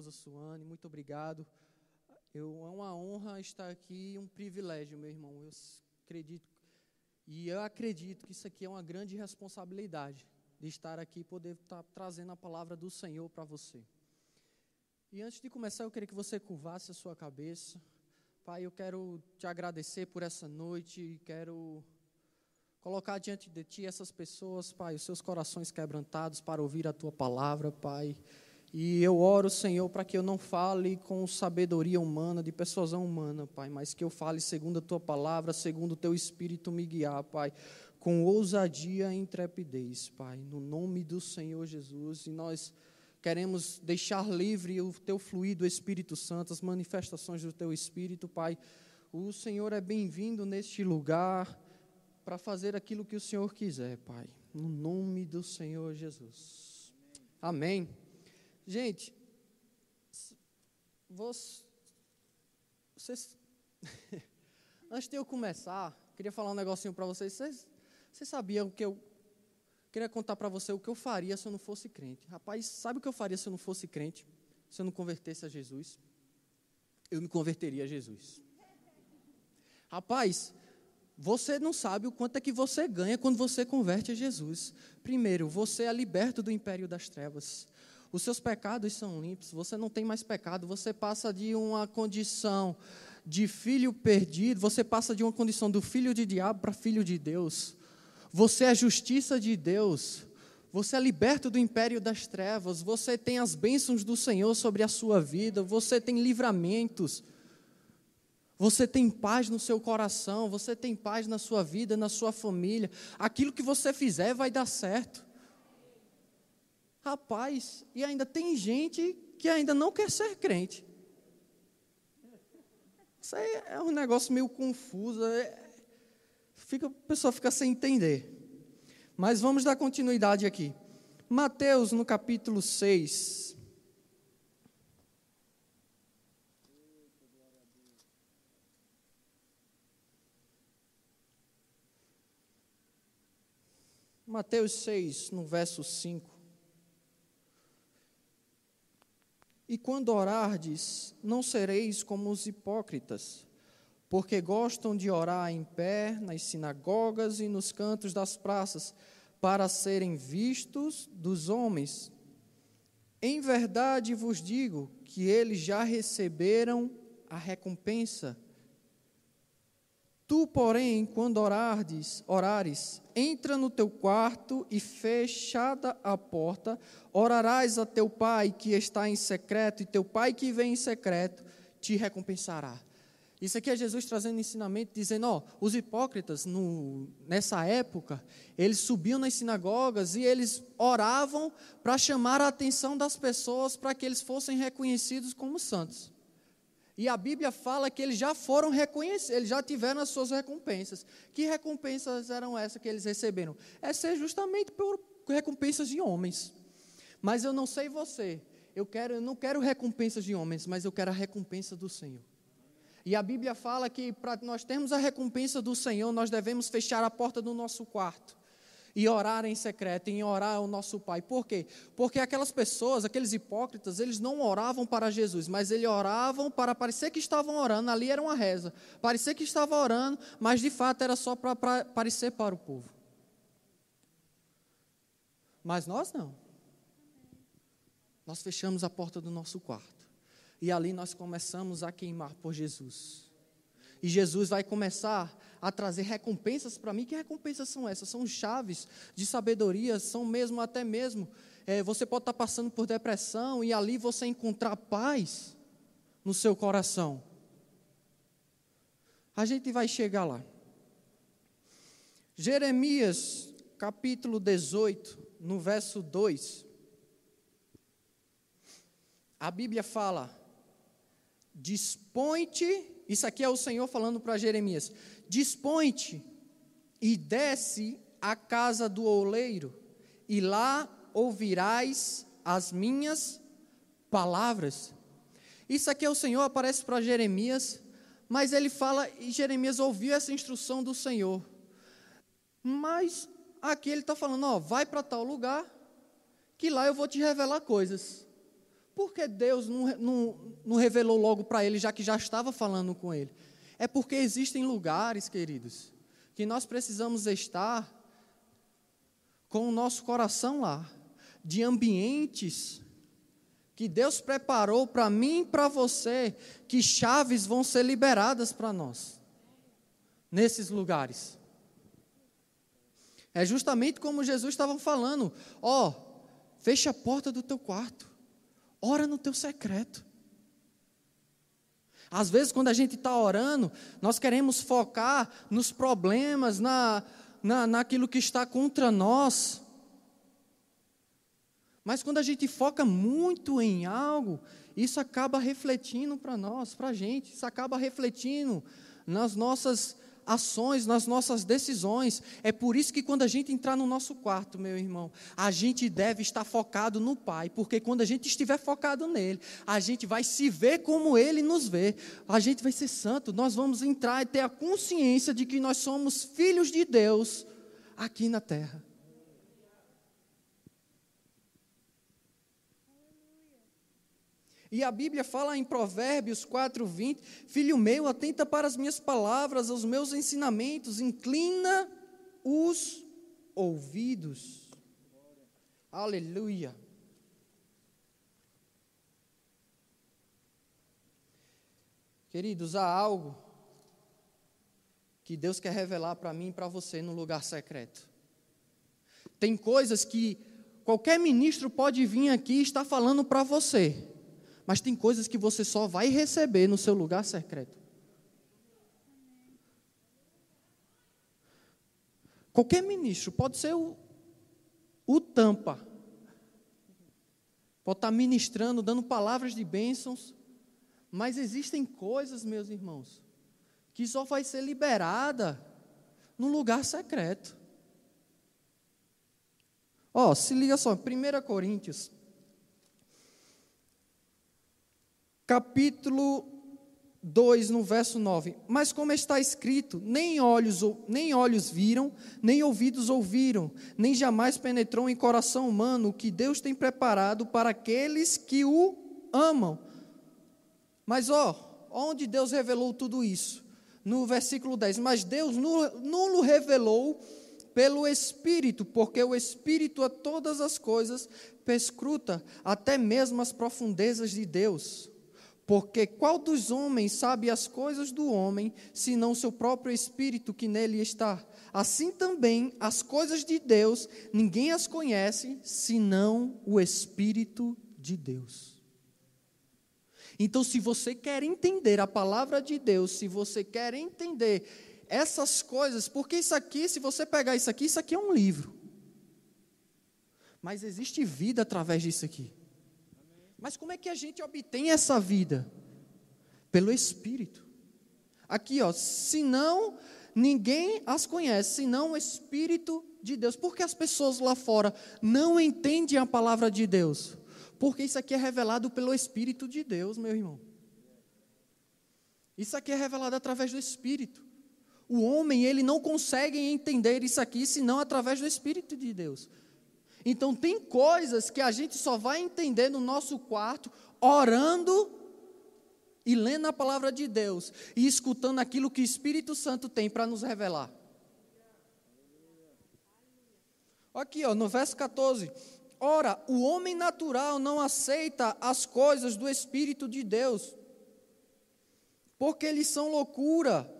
esposa Suane, muito obrigado. Eu, é uma honra estar aqui, um privilégio, meu irmão. Eu acredito, e eu acredito que isso aqui é uma grande responsabilidade de estar aqui e poder estar trazendo a palavra do Senhor para você. E antes de começar, eu queria que você curvasse a sua cabeça. Pai, eu quero te agradecer por essa noite, quero colocar diante de ti essas pessoas, Pai, os seus corações quebrantados para ouvir a tua palavra, Pai. E eu oro, Senhor, para que eu não fale com sabedoria humana, de persuasão humana, Pai, mas que eu fale segundo a tua palavra, segundo o teu espírito me guiar, Pai, com ousadia e intrepidez, Pai, no nome do Senhor Jesus. E nós queremos deixar livre o teu fluido, Espírito Santo, as manifestações do teu Espírito, Pai. O Senhor é bem-vindo neste lugar para fazer aquilo que o Senhor quiser, Pai, no nome do Senhor Jesus. Amém. Gente, vocês, antes de eu começar, queria falar um negocinho para vocês. vocês. Vocês sabiam que eu queria contar para você o que eu faria se eu não fosse crente? Rapaz, sabe o que eu faria se eu não fosse crente? Se eu não convertesse a Jesus? Eu me converteria a Jesus. Rapaz, você não sabe o quanto é que você ganha quando você converte a Jesus. Primeiro, você é liberto do império das trevas. Os seus pecados são limpos, você não tem mais pecado, você passa de uma condição de filho perdido, você passa de uma condição do filho de diabo para filho de Deus. Você é justiça de Deus. Você é liberto do império das trevas, você tem as bênçãos do Senhor sobre a sua vida, você tem livramentos, você tem paz no seu coração, você tem paz na sua vida, na sua família. Aquilo que você fizer vai dar certo. Rapaz, e ainda tem gente que ainda não quer ser crente. Isso aí é um negócio meio confuso. É, fica, a pessoa fica sem entender. Mas vamos dar continuidade aqui. Mateus, no capítulo 6. Mateus 6, no verso 5. E quando orardes, não sereis como os hipócritas, porque gostam de orar em pé nas sinagogas e nos cantos das praças, para serem vistos dos homens. Em verdade vos digo que eles já receberam a recompensa. Tu, porém, quando orardes, orares, entra no teu quarto e fechada a porta, orarás a teu pai que está em secreto, e teu pai que vem em secreto te recompensará. Isso aqui é Jesus trazendo ensinamento, dizendo: ó, os hipócritas, no, nessa época, eles subiam nas sinagogas e eles oravam para chamar a atenção das pessoas para que eles fossem reconhecidos como santos. E a Bíblia fala que eles já foram reconhecidos, eles já tiveram as suas recompensas. Que recompensas eram essas que eles receberam? É justamente por recompensas de homens. Mas eu não sei você, eu, quero, eu não quero recompensas de homens, mas eu quero a recompensa do Senhor. E a Bíblia fala que para nós termos a recompensa do Senhor, nós devemos fechar a porta do nosso quarto e orar em secreto, em orar ao nosso Pai. Por quê? Porque aquelas pessoas, aqueles hipócritas, eles não oravam para Jesus, mas eles oravam para parecer que estavam orando, ali era uma reza, parecer que estava orando, mas de fato era só para, para parecer para o povo. Mas nós não. Nós fechamos a porta do nosso quarto. E ali nós começamos a queimar por Jesus. E Jesus vai começar a trazer recompensas para mim. Que recompensas são essas? São chaves de sabedoria, são mesmo, até mesmo. É, você pode estar passando por depressão e ali você encontrar paz no seu coração. A gente vai chegar lá. Jeremias, capítulo 18, no verso 2. A Bíblia fala: Dispõe-te isso aqui é o Senhor falando para Jeremias: Dispõe-te e desce à casa do oleiro, e lá ouvirás as minhas palavras. Isso aqui é o Senhor, aparece para Jeremias, mas ele fala, e Jeremias ouviu essa instrução do Senhor. Mas aqui ele está falando: ó, vai para tal lugar, que lá eu vou te revelar coisas. Por que Deus não, não, não revelou logo para ele, já que já estava falando com ele? É porque existem lugares, queridos, que nós precisamos estar com o nosso coração lá, de ambientes que Deus preparou para mim e para você, que chaves vão ser liberadas para nós, nesses lugares. É justamente como Jesus estava falando: ó, oh, fecha a porta do teu quarto, ora no teu secreto. Às vezes, quando a gente está orando, nós queremos focar nos problemas, na, na, naquilo que está contra nós. Mas quando a gente foca muito em algo, isso acaba refletindo para nós, para a gente, isso acaba refletindo nas nossas ações, nas nossas decisões. É por isso que quando a gente entrar no nosso quarto, meu irmão, a gente deve estar focado no Pai, porque quando a gente estiver focado nele, a gente vai se ver como ele nos vê. A gente vai ser santo, nós vamos entrar e ter a consciência de que nós somos filhos de Deus aqui na terra. E a Bíblia fala em Provérbios 4, 20: Filho meu, atenta para as minhas palavras, aos meus ensinamentos, inclina os ouvidos. Aleluia. Queridos, há algo que Deus quer revelar para mim e para você no lugar secreto. Tem coisas que qualquer ministro pode vir aqui e estar falando para você. Mas tem coisas que você só vai receber no seu lugar secreto. Qualquer ministro, pode ser o, o tampa, pode estar ministrando, dando palavras de bênçãos, mas existem coisas, meus irmãos, que só vai ser liberada no lugar secreto. Ó, oh, se liga só, 1 Coríntios capítulo 2, no verso 9. Mas como está escrito, nem olhos, nem olhos viram, nem ouvidos ouviram, nem jamais penetrou em coração humano o que Deus tem preparado para aqueles que o amam. Mas ó, onde Deus revelou tudo isso? No versículo 10. Mas Deus não o revelou pelo Espírito, porque o Espírito a todas as coisas perscruta até mesmo as profundezas de Deus. Porque qual dos homens sabe as coisas do homem, senão seu próprio espírito que nele está? Assim também as coisas de Deus, ninguém as conhece, senão o Espírito de Deus. Então, se você quer entender a palavra de Deus, se você quer entender essas coisas, porque isso aqui, se você pegar isso aqui, isso aqui é um livro. Mas existe vida através disso aqui. Mas como é que a gente obtém essa vida? Pelo Espírito. Aqui, ó, senão ninguém as conhece, senão o Espírito de Deus. Por que as pessoas lá fora não entendem a palavra de Deus? Porque isso aqui é revelado pelo Espírito de Deus, meu irmão. Isso aqui é revelado através do Espírito. O homem, ele não consegue entender isso aqui senão através do Espírito de Deus. Então, tem coisas que a gente só vai entender no nosso quarto, orando e lendo a palavra de Deus e escutando aquilo que o Espírito Santo tem para nos revelar. Aqui, ó, no verso 14. Ora, o homem natural não aceita as coisas do Espírito de Deus, porque eles são loucura,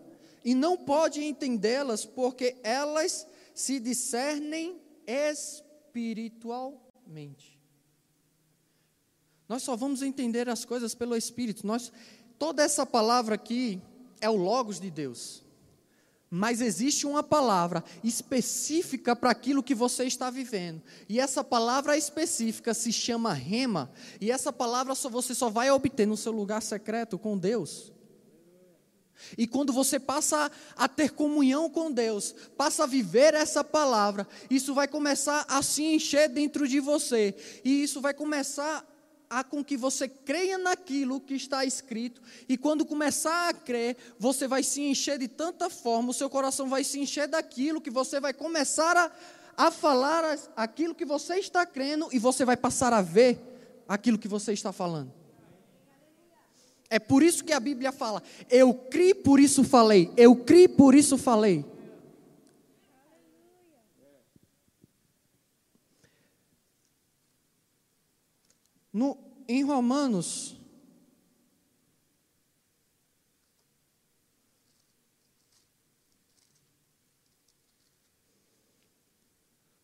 e não pode entendê-las, porque elas se discernem espiritualmente espiritualmente. Nós só vamos entender as coisas pelo Espírito. Nós, toda essa palavra aqui é o Logos de Deus. Mas existe uma palavra específica para aquilo que você está vivendo. E essa palavra específica se chama rema. E essa palavra só, você só vai obter no seu lugar secreto com Deus. E quando você passa a ter comunhão com Deus, passa a viver essa palavra, isso vai começar a se encher dentro de você. E isso vai começar a com que você creia naquilo que está escrito. E quando começar a crer, você vai se encher de tanta forma, o seu coração vai se encher daquilo que você vai começar a, a falar aquilo que você está crendo e você vai passar a ver aquilo que você está falando. É por isso que a Bíblia fala: eu criei, por isso falei. Eu criei, por isso falei. No, em Romanos,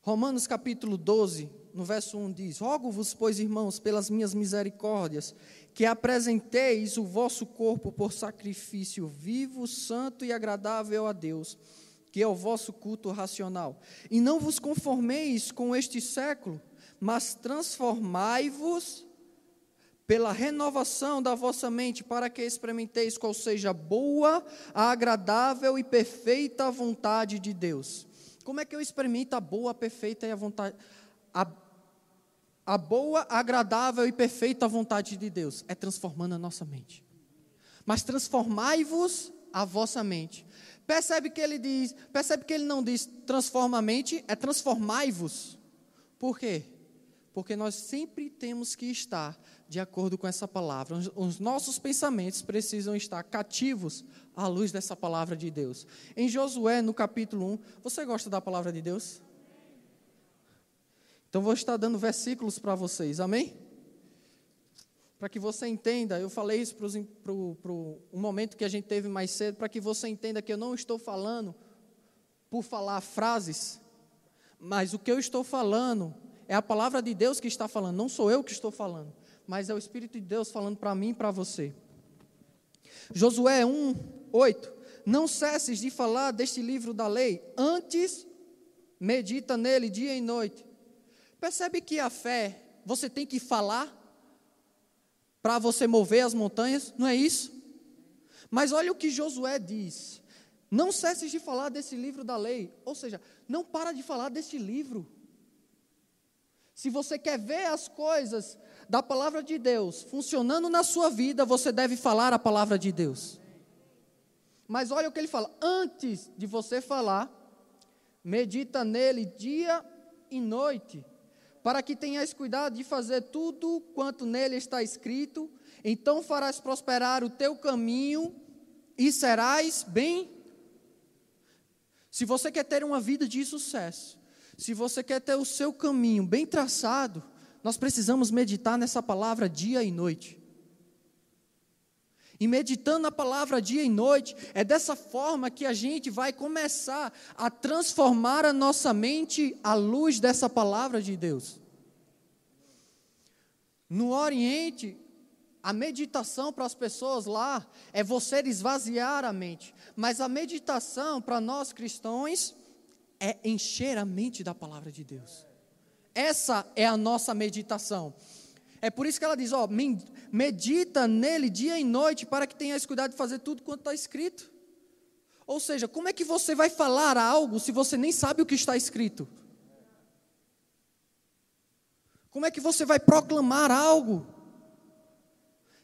Romanos capítulo 12, no verso 1 diz: Rogo-vos, pois, irmãos, pelas minhas misericórdias, que apresenteis o vosso corpo por sacrifício vivo, santo e agradável a Deus, que é o vosso culto racional. E não vos conformeis com este século, mas transformai-vos pela renovação da vossa mente, para que experimenteis qual seja a boa, a agradável e perfeita vontade de Deus. Como é que eu experimento a boa, a perfeita e a vontade? A a boa, agradável e perfeita vontade de Deus é transformando a nossa mente. Mas transformai-vos a vossa mente. Percebe que ele diz, percebe que ele não diz transforma a mente, é transformai-vos. Por quê? Porque nós sempre temos que estar de acordo com essa palavra. Os nossos pensamentos precisam estar cativos à luz dessa palavra de Deus. Em Josué, no capítulo 1, você gosta da palavra de Deus? Então vou estar dando versículos para vocês, amém? Para que você entenda, eu falei isso para um momento que a gente teve mais cedo, para que você entenda que eu não estou falando por falar frases, mas o que eu estou falando é a palavra de Deus que está falando, não sou eu que estou falando, mas é o Espírito de Deus falando para mim e para você. Josué 1, 8. Não cesses de falar deste livro da lei, antes medita nele dia e noite Percebe que a fé, você tem que falar para você mover as montanhas, não é isso? Mas olha o que Josué diz: não cesses de falar desse livro da lei, ou seja, não para de falar desse livro. Se você quer ver as coisas da palavra de Deus funcionando na sua vida, você deve falar a palavra de Deus. Mas olha o que ele fala: antes de você falar, medita nele dia e noite para que tenhas cuidado de fazer tudo quanto nele está escrito, então farás prosperar o teu caminho e serás bem. Se você quer ter uma vida de sucesso, se você quer ter o seu caminho bem traçado, nós precisamos meditar nessa palavra dia e noite. E meditando na palavra dia e noite, é dessa forma que a gente vai começar a transformar a nossa mente à luz dessa palavra de Deus. No Oriente, a meditação para as pessoas lá é você esvaziar a mente, mas a meditação para nós cristãos é encher a mente da palavra de Deus. Essa é a nossa meditação. É por isso que ela diz: ó, medita nele dia e noite, para que tenhas cuidado de fazer tudo quanto está escrito. Ou seja, como é que você vai falar algo se você nem sabe o que está escrito? Como é que você vai proclamar algo?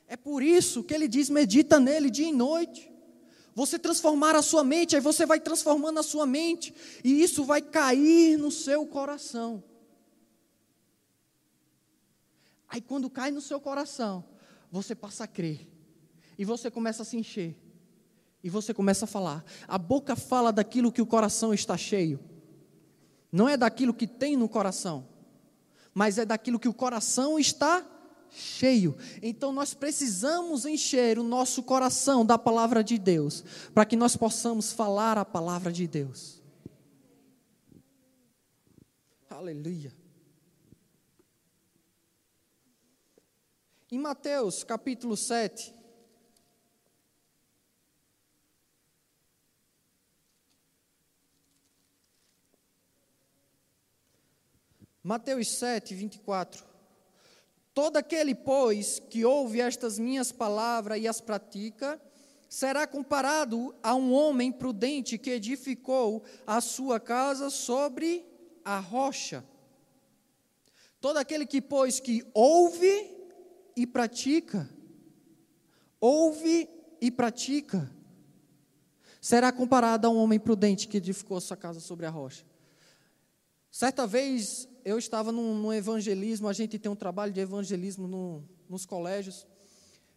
É por isso que ele diz: medita nele dia e noite. Você transformar a sua mente, aí você vai transformando a sua mente, e isso vai cair no seu coração. Aí quando cai no seu coração, você passa a crer. E você começa a se encher. E você começa a falar. A boca fala daquilo que o coração está cheio. Não é daquilo que tem no coração, mas é daquilo que o coração está cheio. Então nós precisamos encher o nosso coração da palavra de Deus, para que nós possamos falar a palavra de Deus. Aleluia. Em Mateus capítulo 7. Mateus 7, 24. Todo aquele, pois, que ouve estas minhas palavras e as pratica, será comparado a um homem prudente que edificou a sua casa sobre a rocha. Todo aquele que, pois, que ouve e pratica. Ouve e pratica. Será comparado a um homem prudente que edificou sua casa sobre a rocha. Certa vez eu estava num, num evangelismo, a gente tem um trabalho de evangelismo no, nos colégios,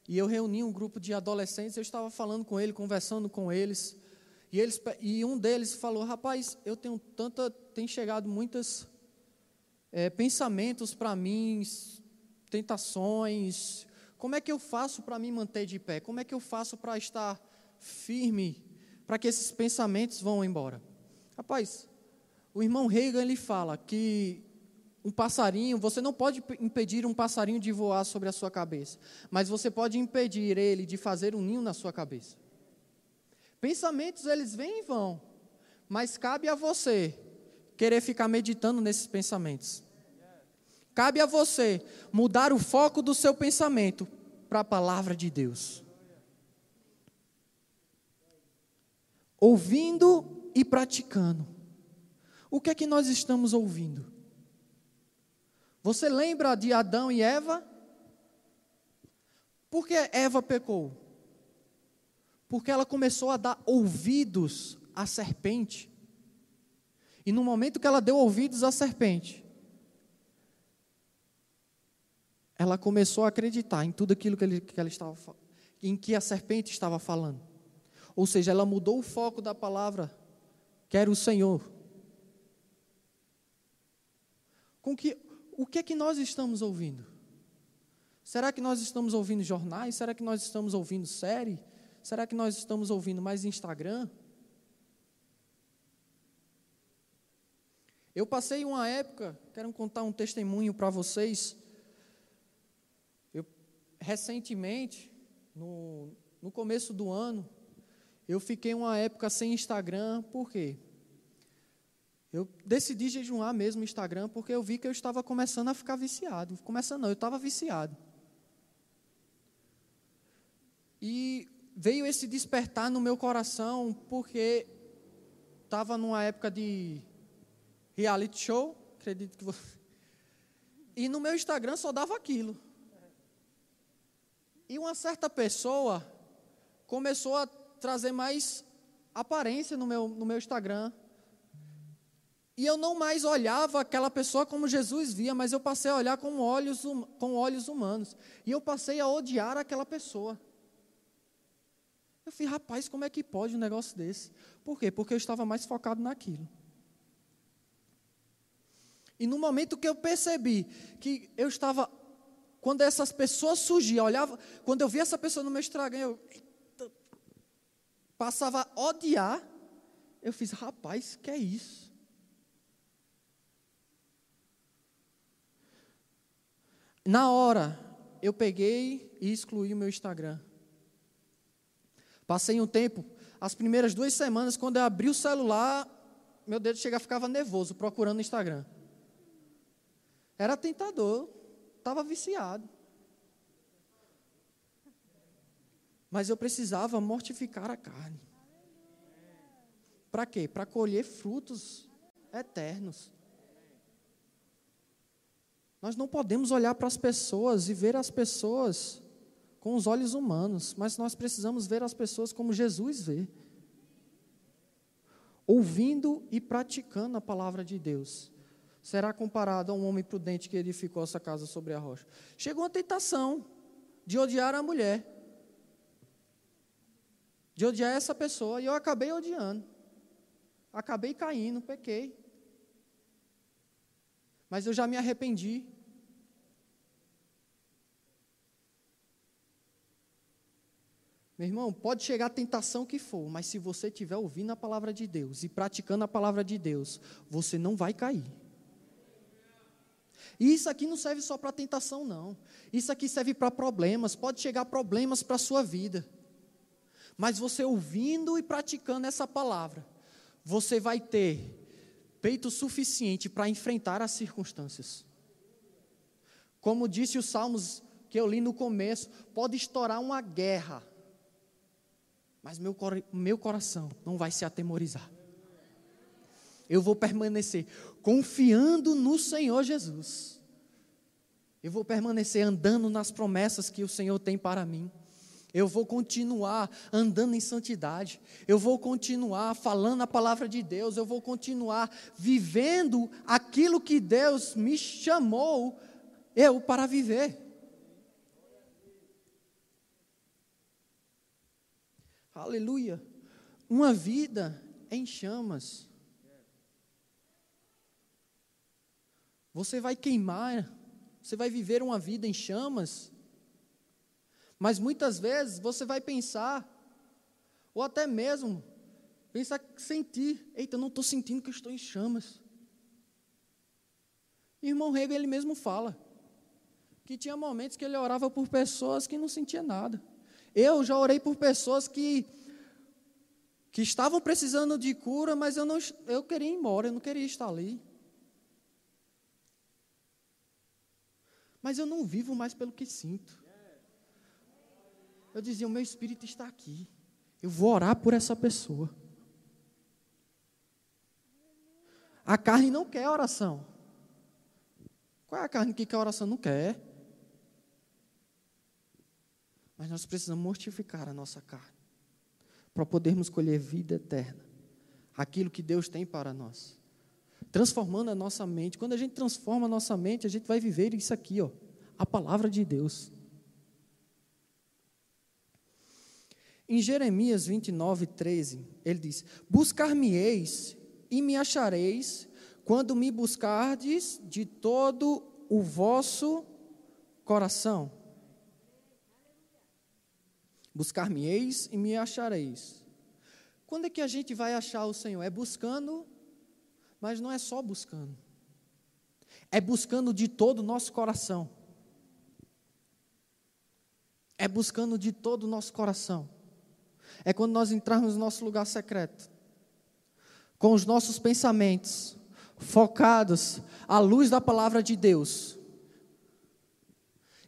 e eu reuni um grupo de adolescentes, eu estava falando com eles, conversando com eles, e, eles, e um deles falou, rapaz, eu tenho tanta, tem chegado muitos é, pensamentos para mim, tentações, como é que eu faço para me manter de pé? Como é que eu faço para estar firme, para que esses pensamentos vão embora? Rapaz, o irmão Reagan ele fala que um passarinho, você não pode impedir um passarinho de voar sobre a sua cabeça, mas você pode impedir ele de fazer um ninho na sua cabeça. Pensamentos eles vêm e vão, mas cabe a você querer ficar meditando nesses pensamentos. Cabe a você mudar o foco do seu pensamento para a palavra de Deus. Ouvindo e praticando. O que é que nós estamos ouvindo? Você lembra de Adão e Eva? Por que Eva pecou? Porque ela começou a dar ouvidos à serpente. E no momento que ela deu ouvidos à serpente, ela começou a acreditar em tudo aquilo que, ele, que ela estava em que a serpente estava falando. Ou seja, ela mudou o foco da palavra, que era o Senhor. Com que o que é que nós estamos ouvindo? Será que nós estamos ouvindo jornais? Será que nós estamos ouvindo série? Será que nós estamos ouvindo mais Instagram? Eu passei uma época, quero contar um testemunho para vocês. Recentemente, no, no começo do ano, eu fiquei uma época sem Instagram, por quê? Eu decidi jejuar mesmo no Instagram porque eu vi que eu estava começando a ficar viciado. Começando não, eu estava viciado. E veio esse despertar no meu coração porque estava numa época de reality show, acredito que você. E no meu Instagram só dava aquilo. E uma certa pessoa começou a trazer mais aparência no meu, no meu Instagram e eu não mais olhava aquela pessoa como Jesus via, mas eu passei a olhar com olhos, com olhos humanos. E eu passei a odiar aquela pessoa. Eu falei, rapaz, como é que pode um negócio desse? Por quê? Porque eu estava mais focado naquilo. E no momento que eu percebi que eu estava, quando essas pessoas surgiam, olhava, quando eu via essa pessoa no meu Instagram, eu passava a odiar, eu fiz, rapaz, que é isso? Na hora, eu peguei e excluí o meu Instagram. Passei um tempo, as primeiras duas semanas, quando eu abri o celular, meu dedo chega ficava nervoso procurando o Instagram. Era tentador, estava viciado. Mas eu precisava mortificar a carne. Para quê? Para colher frutos eternos. Nós não podemos olhar para as pessoas e ver as pessoas com os olhos humanos, mas nós precisamos ver as pessoas como Jesus vê. Ouvindo e praticando a palavra de Deus. Será comparado a um homem prudente que edificou essa casa sobre a rocha. Chegou a tentação de odiar a mulher, de odiar essa pessoa, e eu acabei odiando. Acabei caindo, pequei. Mas eu já me arrependi. Meu irmão, pode chegar a tentação que for, mas se você estiver ouvindo a palavra de Deus e praticando a palavra de Deus, você não vai cair. E isso aqui não serve só para tentação, não. Isso aqui serve para problemas, pode chegar problemas para a sua vida. Mas você ouvindo e praticando essa palavra, você vai ter peito suficiente para enfrentar as circunstâncias. Como disse os Salmos que eu li no começo, pode estourar uma guerra mas meu, meu coração não vai se atemorizar. Eu vou permanecer confiando no Senhor Jesus. Eu vou permanecer andando nas promessas que o Senhor tem para mim. Eu vou continuar andando em santidade. Eu vou continuar falando a palavra de Deus. Eu vou continuar vivendo aquilo que Deus me chamou eu para viver. Aleluia. Uma vida em chamas. Você vai queimar, você vai viver uma vida em chamas. Mas muitas vezes você vai pensar, ou até mesmo pensar, sentir, eita, eu não estou sentindo que eu estou em chamas. Irmão Rego, ele mesmo fala, que tinha momentos que ele orava por pessoas que não sentia nada. Eu já orei por pessoas que que estavam precisando de cura, mas eu não eu queria ir embora, eu não queria estar ali. Mas eu não vivo mais pelo que sinto. Eu dizia: o meu espírito está aqui. Eu vou orar por essa pessoa. A carne não quer oração. Qual é a carne que quer oração? Não quer. Mas nós precisamos mortificar a nossa carne para podermos colher vida eterna. Aquilo que Deus tem para nós. Transformando a nossa mente. Quando a gente transforma a nossa mente, a gente vai viver isso aqui, ó, a palavra de Deus. Em Jeremias 29, 13, ele diz: Buscar-me-eis e me achareis, quando me buscardes de todo o vosso coração. Buscar-me-eis e me achareis. Quando é que a gente vai achar o Senhor? É buscando, mas não é só buscando. É buscando de todo o nosso coração. É buscando de todo o nosso coração. É quando nós entrarmos no nosso lugar secreto, com os nossos pensamentos focados à luz da palavra de Deus,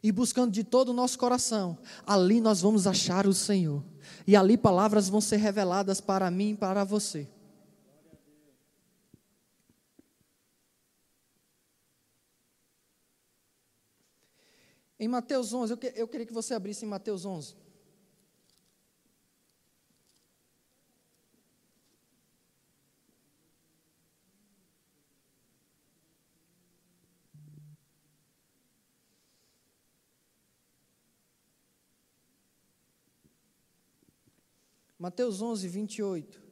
e buscando de todo o nosso coração, ali nós vamos achar o Senhor. E ali palavras vão ser reveladas para mim e para você. Em Mateus 11, eu, que, eu queria que você abrisse em Mateus 11. Mateus 11, 28.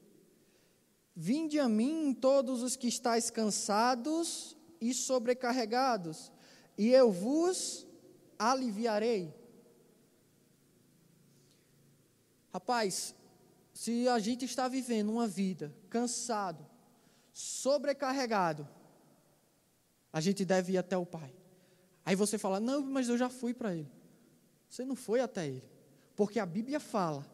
Vinde a mim todos os que estáis cansados e sobrecarregados, e eu vos aliviarei. Rapaz, se a gente está vivendo uma vida cansado, sobrecarregado, a gente deve ir até o Pai. Aí você fala: Não, mas eu já fui para Ele. Você não foi até Ele, porque a Bíblia fala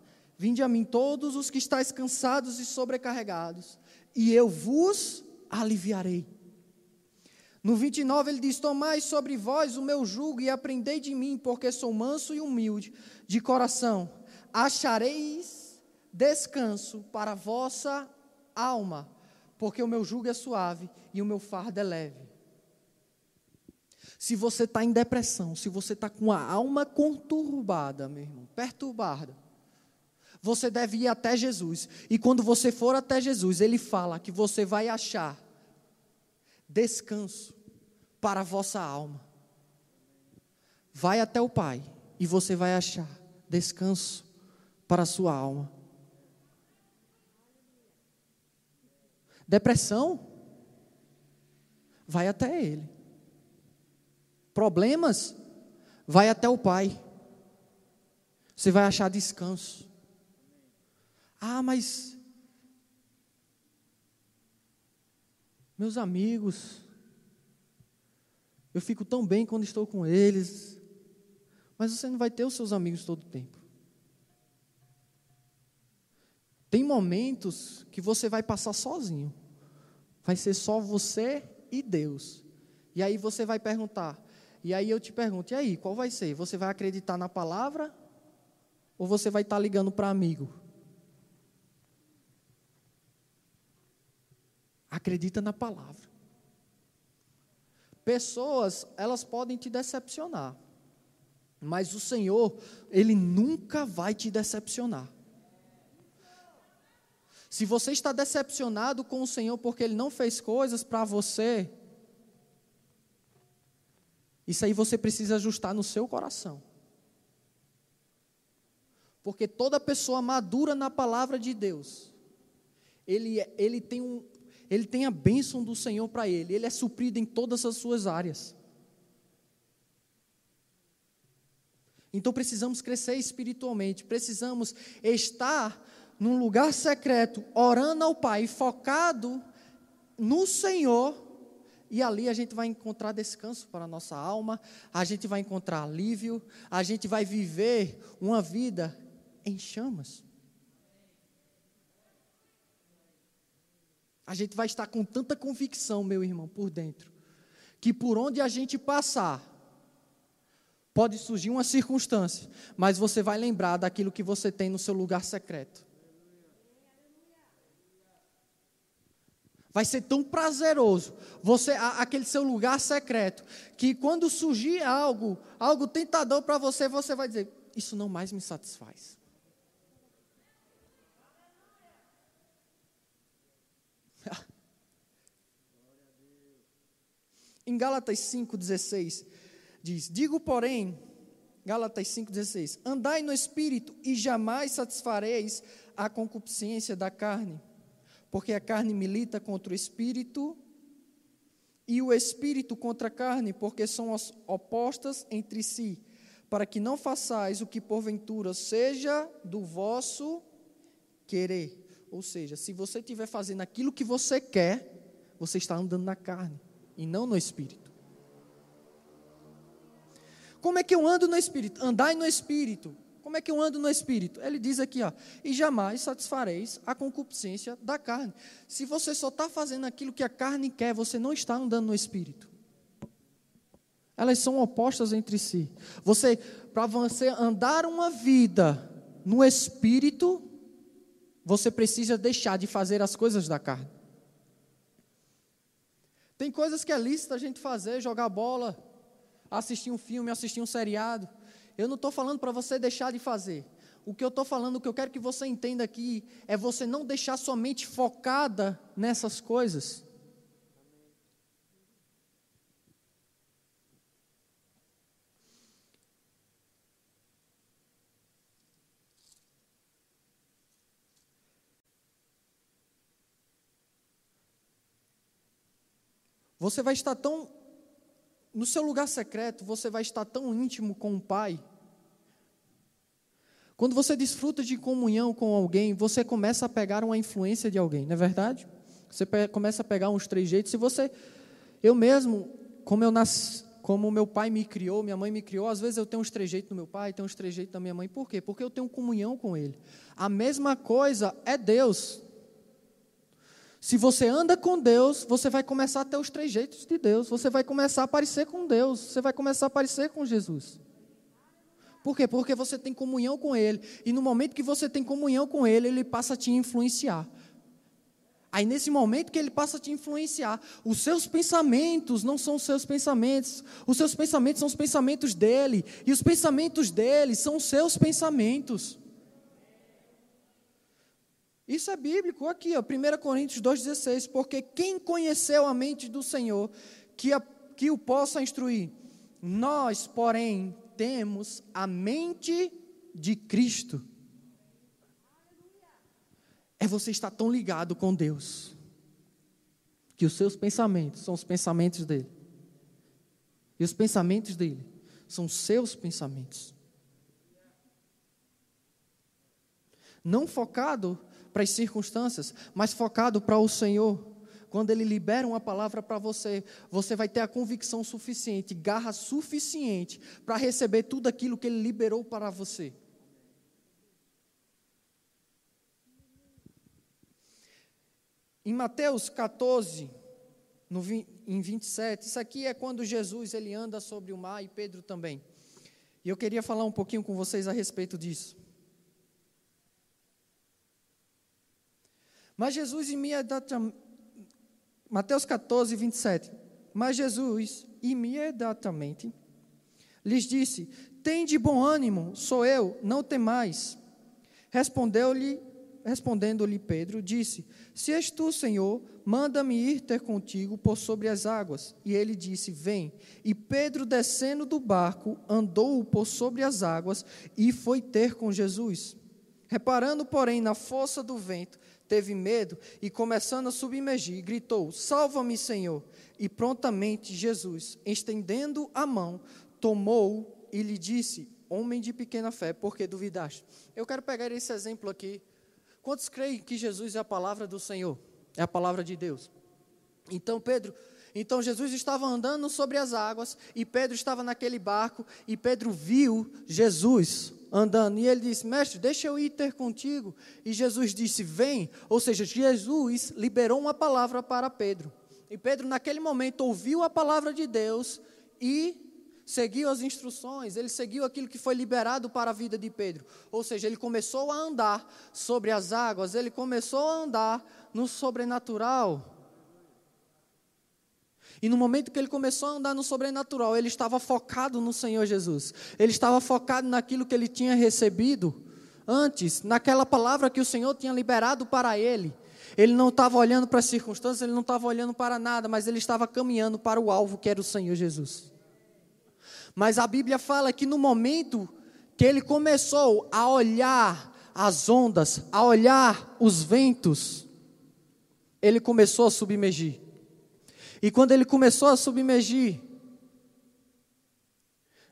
Vinde a mim todos os que estáis cansados e sobrecarregados, e eu vos aliviarei. No 29 ele diz: Tomai sobre vós o meu jugo e aprendei de mim, porque sou manso e humilde de coração. Achareis descanso para a vossa alma, porque o meu jugo é suave e o meu fardo é leve. Se você está em depressão, se você está com a alma conturbada, meu irmão, perturbada, você deve ir até Jesus. E quando você for até Jesus, ele fala que você vai achar descanso para a vossa alma. Vai até o Pai e você vai achar descanso para a sua alma. Depressão? Vai até Ele. Problemas? Vai até o Pai. Você vai achar descanso. Ah, mas. Meus amigos, eu fico tão bem quando estou com eles, mas você não vai ter os seus amigos todo o tempo. Tem momentos que você vai passar sozinho, vai ser só você e Deus. E aí você vai perguntar, e aí eu te pergunto, e aí, qual vai ser? Você vai acreditar na palavra? Ou você vai estar ligando para amigo? Acredita na palavra. Pessoas, elas podem te decepcionar. Mas o Senhor, Ele nunca vai te decepcionar. Se você está decepcionado com o Senhor porque Ele não fez coisas para você, isso aí você precisa ajustar no seu coração. Porque toda pessoa madura na palavra de Deus, ele, é, ele, tem, um, ele tem a bênção do Senhor para ele, ele é suprido em todas as suas áreas. Então precisamos crescer espiritualmente, precisamos estar num lugar secreto, orando ao Pai, focado no Senhor, e ali a gente vai encontrar descanso para a nossa alma, a gente vai encontrar alívio, a gente vai viver uma vida em chamas. A gente vai estar com tanta convicção, meu irmão, por dentro, que por onde a gente passar, Pode surgir uma circunstância, mas você vai lembrar daquilo que você tem no seu lugar secreto. Vai ser tão prazeroso você aquele seu lugar secreto que quando surgir algo, algo tentador para você, você vai dizer: isso não mais me satisfaz. Em Gálatas 5:16 diz: Digo, porém, Gálatas 5,16: Andai no espírito e jamais satisfareis a concupiscência da carne, porque a carne milita contra o espírito e o espírito contra a carne, porque são opostas entre si, para que não façais o que porventura seja do vosso querer. Ou seja, se você estiver fazendo aquilo que você quer, você está andando na carne e não no espírito. Como é que eu ando no Espírito? Andai no Espírito. Como é que eu ando no Espírito? Ele diz aqui, ó, e jamais satisfareis a concupiscência da carne. Se você só está fazendo aquilo que a carne quer, você não está andando no Espírito. Elas são opostas entre si. Você, para você andar uma vida no Espírito, você precisa deixar de fazer as coisas da carne. Tem coisas que é lícito a gente fazer, jogar bola, assistir um filme, assistir um seriado. Eu não estou falando para você deixar de fazer. O que eu estou falando, o que eu quero que você entenda aqui, é você não deixar sua mente focada nessas coisas. Você vai estar tão no seu lugar secreto, você vai estar tão íntimo com o Pai. Quando você desfruta de comunhão com alguém, você começa a pegar uma influência de alguém, não é verdade? Você começa a pegar uns trejeitos. Se você, eu mesmo, como eu nasci, como meu pai me criou, minha mãe me criou, às vezes eu tenho uns trejeitos do meu pai, tenho uns trejeitos da minha mãe. Por quê? Porque eu tenho comunhão com ele. A mesma coisa é Deus. Se você anda com Deus, você vai começar a ter os trejeitos de Deus, você vai começar a parecer com Deus, você vai começar a parecer com Jesus. Por quê? Porque você tem comunhão com Ele, e no momento que você tem comunhão com Ele, Ele passa a te influenciar. Aí, nesse momento que Ele passa a te influenciar, os seus pensamentos não são os seus pensamentos, os seus pensamentos são os pensamentos dele, e os pensamentos dele são os seus pensamentos. Isso é bíblico aqui, ó, 1 Coríntios 2,16. Porque quem conheceu a mente do Senhor que, a, que o possa instruir? Nós, porém, temos a mente de Cristo. É você estar tão ligado com Deus, que os seus pensamentos são os pensamentos dele, e os pensamentos dele são seus pensamentos. Não focado para as circunstâncias, mas focado para o Senhor. Quando Ele libera uma palavra para você, você vai ter a convicção suficiente, garra suficiente para receber tudo aquilo que Ele liberou para você. Em Mateus 14, no, em 27, isso aqui é quando Jesus ele anda sobre o mar e Pedro também. E eu queria falar um pouquinho com vocês a respeito disso. Mas Jesus imediatamente. Mateus 14, 27. Mas Jesus imediatamente lhes disse: Tem de bom ânimo, sou eu, não temais. Respondeu-lhe, respondendo-lhe Pedro, disse: Se és tu, Senhor, manda-me ir ter contigo por sobre as águas. E ele disse: Vem. E Pedro, descendo do barco, andou por sobre as águas e foi ter com Jesus. Reparando, porém, na força do vento, teve medo e, começando a submergir, gritou: Salva-me, Senhor! E prontamente Jesus, estendendo a mão, tomou e lhe disse: Homem de pequena fé, por que duvidaste? Eu quero pegar esse exemplo aqui. Quantos creem que Jesus é a palavra do Senhor? É a palavra de Deus. Então Pedro, então Jesus estava andando sobre as águas e Pedro estava naquele barco e Pedro viu Jesus andando e ele disse: "Mestre, deixa eu ir ter contigo". E Jesus disse: "Vem". Ou seja, Jesus liberou uma palavra para Pedro. E Pedro naquele momento ouviu a palavra de Deus e seguiu as instruções, ele seguiu aquilo que foi liberado para a vida de Pedro. Ou seja, ele começou a andar sobre as águas, ele começou a andar no sobrenatural. E no momento que ele começou a andar no sobrenatural, ele estava focado no Senhor Jesus. Ele estava focado naquilo que ele tinha recebido antes, naquela palavra que o Senhor tinha liberado para ele. Ele não estava olhando para as circunstâncias, ele não estava olhando para nada, mas ele estava caminhando para o alvo que era o Senhor Jesus. Mas a Bíblia fala que no momento que ele começou a olhar as ondas, a olhar os ventos, ele começou a submergir. E quando ele começou a submergir,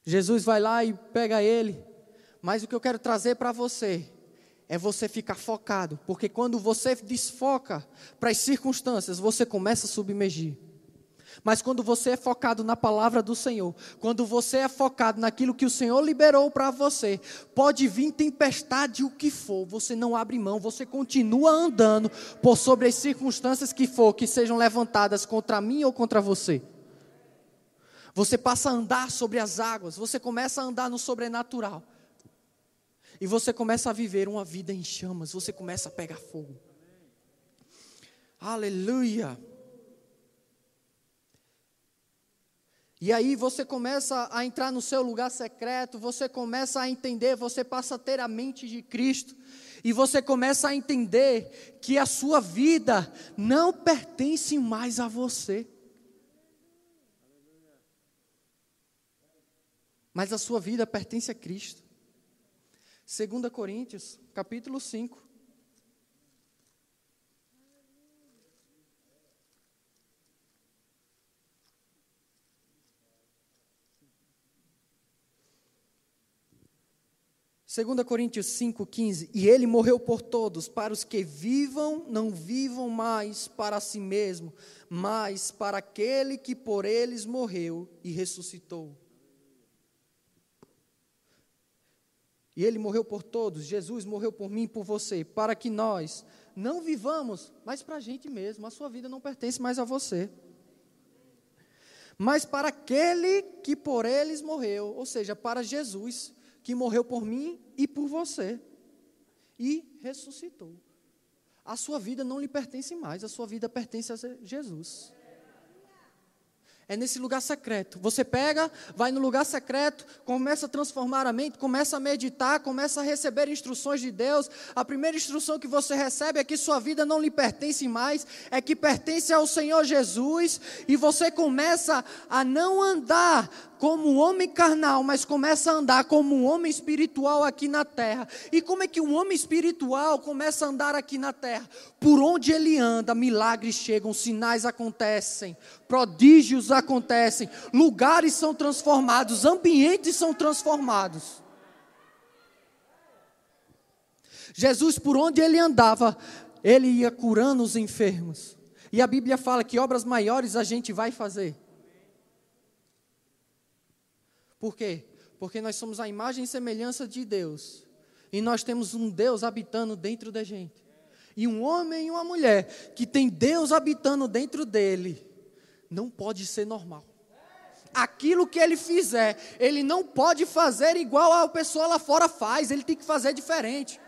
Jesus vai lá e pega ele. Mas o que eu quero trazer para você é você ficar focado, porque quando você desfoca para as circunstâncias, você começa a submergir. Mas quando você é focado na palavra do Senhor, quando você é focado naquilo que o Senhor liberou para você, pode vir tempestade o que for, você não abre mão, você continua andando por sobre as circunstâncias que for que sejam levantadas contra mim ou contra você. Você passa a andar sobre as águas, você começa a andar no sobrenatural. E você começa a viver uma vida em chamas, você começa a pegar fogo. Aleluia. E aí você começa a entrar no seu lugar secreto, você começa a entender, você passa a ter a mente de Cristo, e você começa a entender que a sua vida não pertence mais a você. Mas a sua vida pertence a Cristo. 2 Coríntios, capítulo 5. 2 Coríntios 5,15: E ele morreu por todos, para os que vivam, não vivam mais para si mesmo, mas para aquele que por eles morreu e ressuscitou. E ele morreu por todos, Jesus morreu por mim e por você, para que nós não vivamos mais para a gente mesmo, a sua vida não pertence mais a você. Mas para aquele que por eles morreu, ou seja, para Jesus que morreu por mim e por você e ressuscitou. A sua vida não lhe pertence mais, a sua vida pertence a Jesus. É nesse lugar secreto. Você pega, vai no lugar secreto, começa a transformar a mente, começa a meditar, começa a receber instruções de Deus. A primeira instrução que você recebe é que sua vida não lhe pertence mais, é que pertence ao Senhor Jesus, e você começa a não andar como um homem carnal, mas começa a andar como um homem espiritual aqui na terra. E como é que um homem espiritual começa a andar aqui na terra? Por onde ele anda, milagres chegam, sinais acontecem, prodígios acontecem, lugares são transformados, ambientes são transformados. Jesus, por onde ele andava, ele ia curando os enfermos. E a Bíblia fala que obras maiores a gente vai fazer. Por quê? Porque nós somos a imagem e semelhança de Deus. E nós temos um Deus habitando dentro da gente. E um homem e uma mulher que tem Deus habitando dentro dele, não pode ser normal. Aquilo que ele fizer, ele não pode fazer igual a pessoa lá fora faz, ele tem que fazer diferente.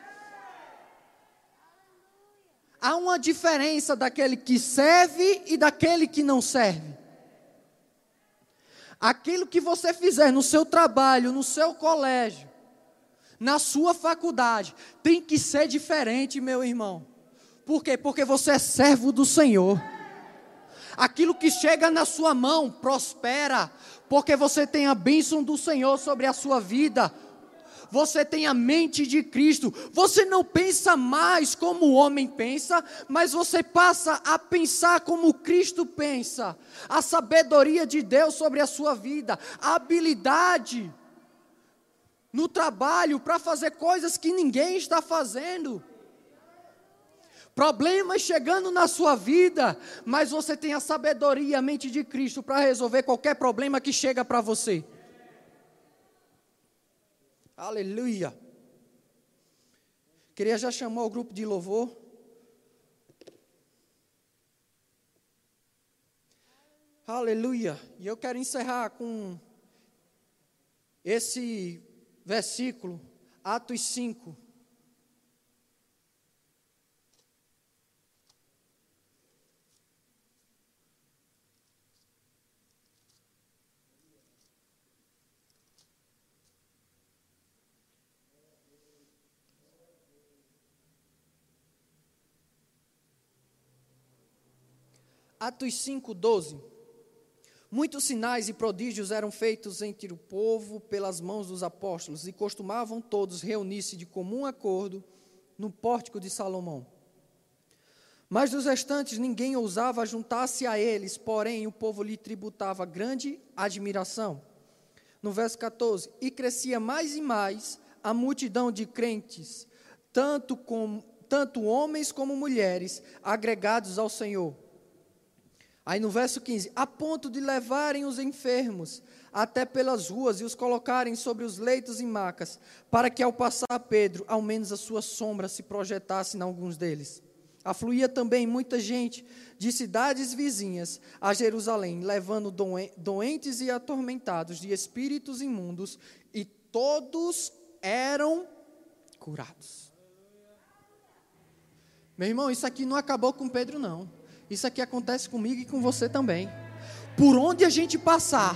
Há uma diferença daquele que serve e daquele que não serve. Aquilo que você fizer no seu trabalho, no seu colégio, na sua faculdade, tem que ser diferente, meu irmão. Por quê? Porque você é servo do Senhor. Aquilo que chega na sua mão prospera, porque você tem a bênção do Senhor sobre a sua vida. Você tem a mente de Cristo. Você não pensa mais como o homem pensa, mas você passa a pensar como Cristo pensa. A sabedoria de Deus sobre a sua vida, a habilidade no trabalho para fazer coisas que ninguém está fazendo problemas chegando na sua vida, mas você tem a sabedoria, a mente de Cristo para resolver qualquer problema que chega para você. Aleluia. Queria já chamar o grupo de louvor. Aleluia. E eu quero encerrar com esse versículo, Atos 5. Atos 5, 12. Muitos sinais e prodígios eram feitos entre o povo pelas mãos dos apóstolos, e costumavam todos reunir-se de comum acordo no pórtico de Salomão. Mas dos restantes ninguém ousava juntar-se a eles, porém o povo lhe tributava grande admiração. No verso 14: E crescia mais e mais a multidão de crentes, tanto, com, tanto homens como mulheres, agregados ao Senhor Aí no verso 15: a ponto de levarem os enfermos até pelas ruas e os colocarem sobre os leitos e macas, para que ao passar Pedro, ao menos a sua sombra se projetasse em alguns deles. Afluía também muita gente de cidades vizinhas a Jerusalém, levando doentes e atormentados de espíritos imundos, e todos eram curados. Meu irmão, isso aqui não acabou com Pedro, não. Isso aqui acontece comigo e com você também. Por onde a gente passar,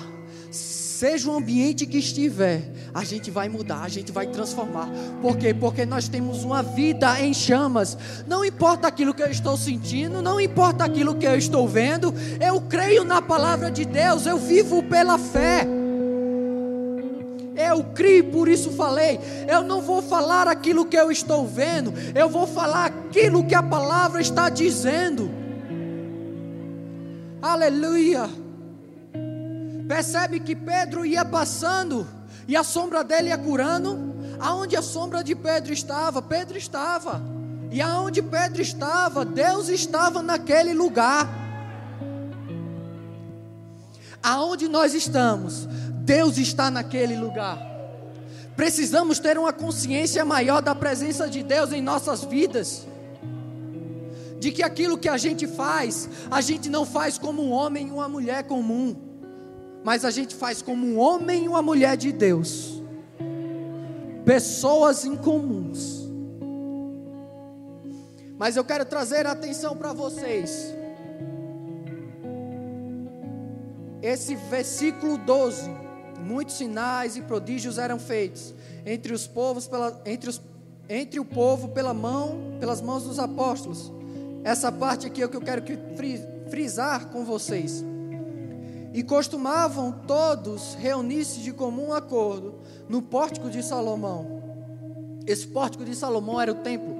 seja o ambiente que estiver, a gente vai mudar, a gente vai transformar. Por quê? Porque nós temos uma vida em chamas. Não importa aquilo que eu estou sentindo, não importa aquilo que eu estou vendo, eu creio na palavra de Deus, eu vivo pela fé. Eu criei, por isso falei. Eu não vou falar aquilo que eu estou vendo, eu vou falar aquilo que a palavra está dizendo. Aleluia. Percebe que Pedro ia passando e a sombra dele ia curando. Aonde a sombra de Pedro estava, Pedro estava. E aonde Pedro estava, Deus estava naquele lugar. Aonde nós estamos, Deus está naquele lugar. Precisamos ter uma consciência maior da presença de Deus em nossas vidas de que aquilo que a gente faz, a gente não faz como um homem e uma mulher comum, mas a gente faz como um homem e uma mulher de Deus, pessoas incomuns. Mas eu quero trazer atenção para vocês. Esse versículo 12, muitos sinais e prodígios eram feitos entre os povos pela, entre, os, entre o povo pela mão, pelas mãos dos apóstolos. Essa parte aqui é o que eu quero que frisar com vocês. E costumavam todos reunir-se de comum acordo no pórtico de Salomão. Esse pórtico de Salomão era o templo.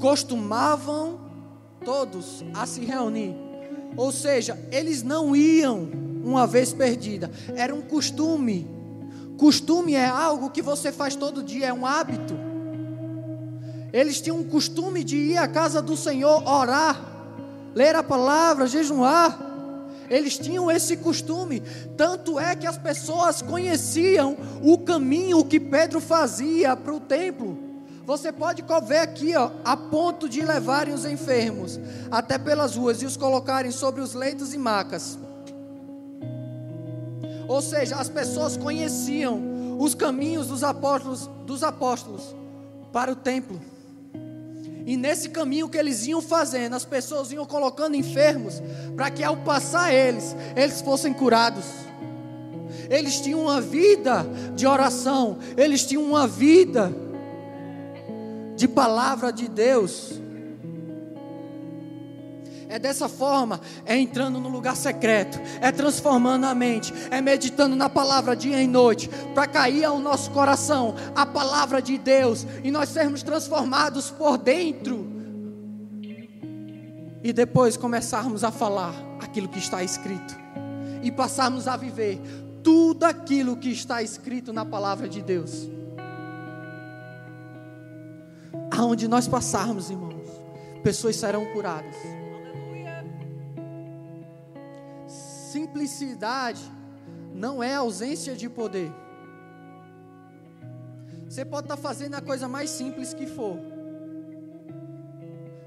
Costumavam todos a se reunir. Ou seja, eles não iam uma vez perdida. Era um costume. Costume é algo que você faz todo dia, é um hábito. Eles tinham um costume de ir à casa do Senhor orar, ler a palavra, jejuar. Eles tinham esse costume, tanto é que as pessoas conheciam o caminho que Pedro fazia para o templo. Você pode ver aqui, ó, a ponto de levarem os enfermos até pelas ruas e os colocarem sobre os leitos e macas. Ou seja, as pessoas conheciam os caminhos dos apóstolos, dos apóstolos para o templo. E nesse caminho que eles iam fazendo, as pessoas iam colocando enfermos, para que ao passar eles, eles fossem curados. eles tinham uma vida de oração, eles tinham uma vida de palavra de Deus. É dessa forma, é entrando no lugar secreto, é transformando a mente, é meditando na palavra dia e noite, para cair ao nosso coração a palavra de Deus e nós sermos transformados por dentro. E depois começarmos a falar aquilo que está escrito e passarmos a viver tudo aquilo que está escrito na palavra de Deus. Aonde nós passarmos, irmãos, pessoas serão curadas. Simplicidade não é ausência de poder. Você pode estar fazendo a coisa mais simples que for,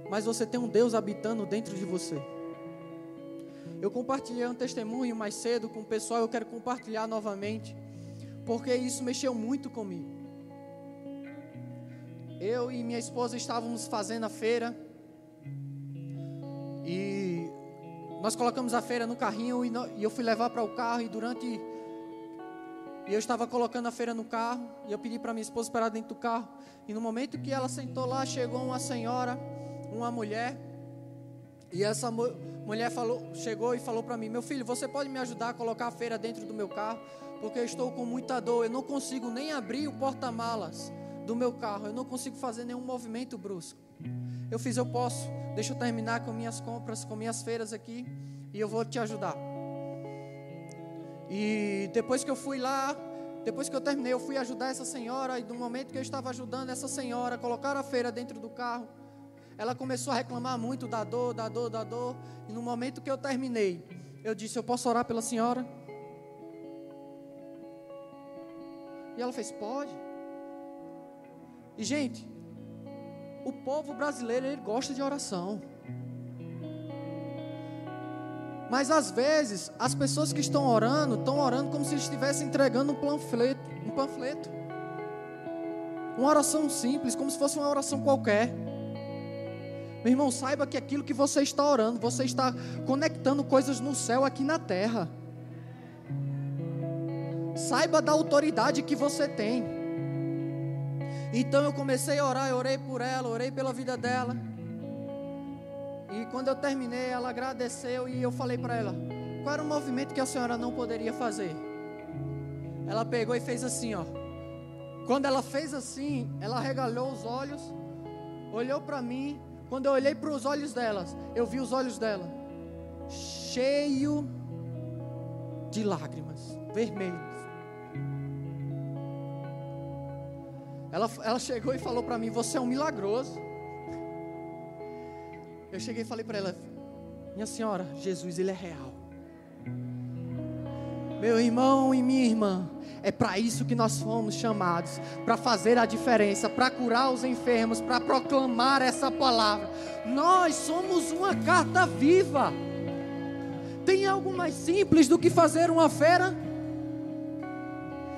mas você tem um Deus habitando dentro de você. Eu compartilhei um testemunho mais cedo com o pessoal, eu quero compartilhar novamente, porque isso mexeu muito comigo. Eu e minha esposa estávamos fazendo a feira e nós colocamos a feira no carrinho e, eu fui levar para o carro e durante e eu estava colocando a feira no carro e eu pedi para minha esposa esperar dentro do carro e no momento que ela sentou lá chegou uma senhora, uma mulher e essa mulher falou, chegou e falou para mim: Meu filho, você pode me ajudar a colocar a feira dentro do meu carro? Porque eu estou com muita dor. Eu não consigo nem abrir o porta-malas do meu carro. Eu não consigo fazer nenhum movimento brusco. Eu fiz, eu posso. Deixa eu terminar com minhas compras, com minhas feiras aqui. E eu vou te ajudar. E depois que eu fui lá, depois que eu terminei, eu fui ajudar essa senhora. E no momento que eu estava ajudando essa senhora, colocar a feira dentro do carro ela começou a reclamar muito da dor, da dor, da dor. E no momento que eu terminei, eu disse: Eu posso orar pela senhora? E ela fez: Pode. E gente, o povo brasileiro ele gosta de oração. Mas às vezes, as pessoas que estão orando, estão orando como se estivessem entregando um panfleto, um panfleto. Uma oração simples, como se fosse uma oração qualquer. Meu irmão, saiba que aquilo que você está orando, você está conectando coisas no céu aqui na terra. Saiba da autoridade que você tem. Então eu comecei a orar, eu orei por ela, orei pela vida dela. E quando eu terminei, ela agradeceu e eu falei para ela: qual era o movimento que a senhora não poderia fazer? Ela pegou e fez assim, ó. Quando ela fez assim, ela regalou os olhos, olhou para mim quando eu olhei para os olhos delas, eu vi os olhos dela cheio de lágrimas vermelhas. Ela, ela chegou e falou para mim: Você é um milagroso. Eu cheguei e falei para ela: Minha senhora, Jesus, ele é real. Meu irmão e minha irmã, é para isso que nós fomos chamados para fazer a diferença, para curar os enfermos, para proclamar essa palavra. Nós somos uma carta viva. Tem algo mais simples do que fazer uma feira?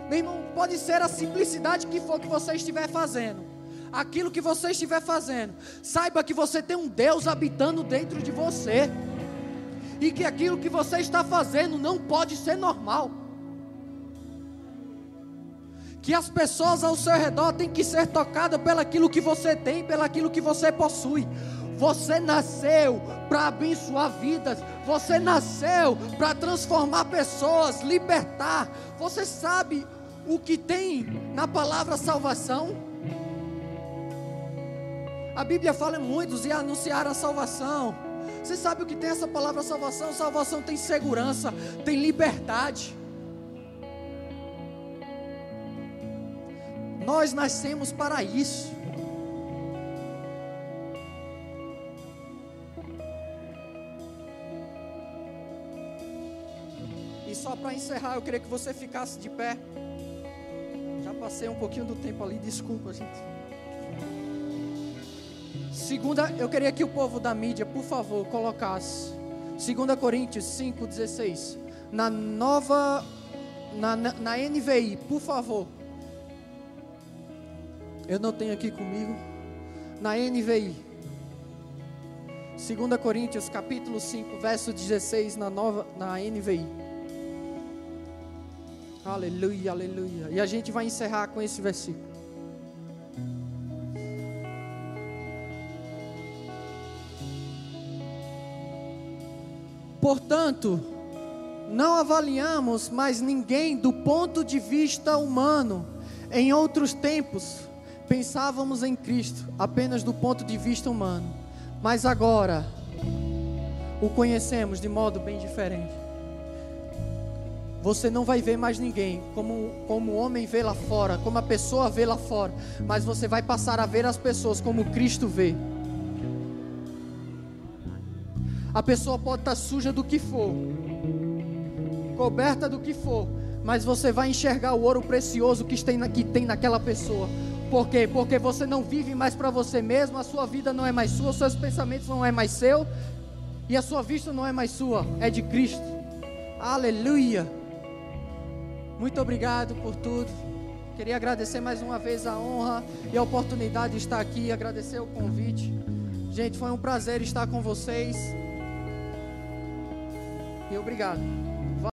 Meu irmão, pode ser a simplicidade que for que você estiver fazendo. Aquilo que você estiver fazendo, saiba que você tem um Deus habitando dentro de você. E que aquilo que você está fazendo não pode ser normal que as pessoas ao seu redor têm que ser tocadas pelaquilo que você tem, pelaquilo que você possui. Você nasceu para abençoar vidas, você nasceu para transformar pessoas, libertar. Você sabe o que tem na palavra salvação? A Bíblia fala muitos e anunciar a salvação. Você sabe o que tem essa palavra salvação? Salvação tem segurança, tem liberdade. Nós nascemos para isso. E só para encerrar, eu queria que você ficasse de pé. Passei um pouquinho do tempo ali, desculpa, gente. Segunda, eu queria que o povo da mídia, por favor, colocasse 2 Coríntios 5,16 na nova, na, na, na NVI, por favor. Eu não tenho aqui comigo. Na NVI. 2 Coríntios capítulo 5, verso 16 na nova na NVI. Aleluia, aleluia. E a gente vai encerrar com esse versículo. Portanto, não avaliamos mais ninguém do ponto de vista humano. Em outros tempos, pensávamos em Cristo apenas do ponto de vista humano, mas agora o conhecemos de modo bem diferente. Você não vai ver mais ninguém como, como o homem vê lá fora, como a pessoa vê lá fora, mas você vai passar a ver as pessoas como Cristo vê. A pessoa pode estar suja do que for, coberta do que for, mas você vai enxergar o ouro precioso que tem, que tem naquela pessoa. Por quê? Porque você não vive mais para você mesmo, a sua vida não é mais sua, os seus pensamentos não é mais seu, e a sua vista não é mais sua, é de Cristo. Aleluia. Muito obrigado por tudo. Queria agradecer mais uma vez a honra e a oportunidade de estar aqui, agradecer o convite. Gente, foi um prazer estar com vocês. E obrigado.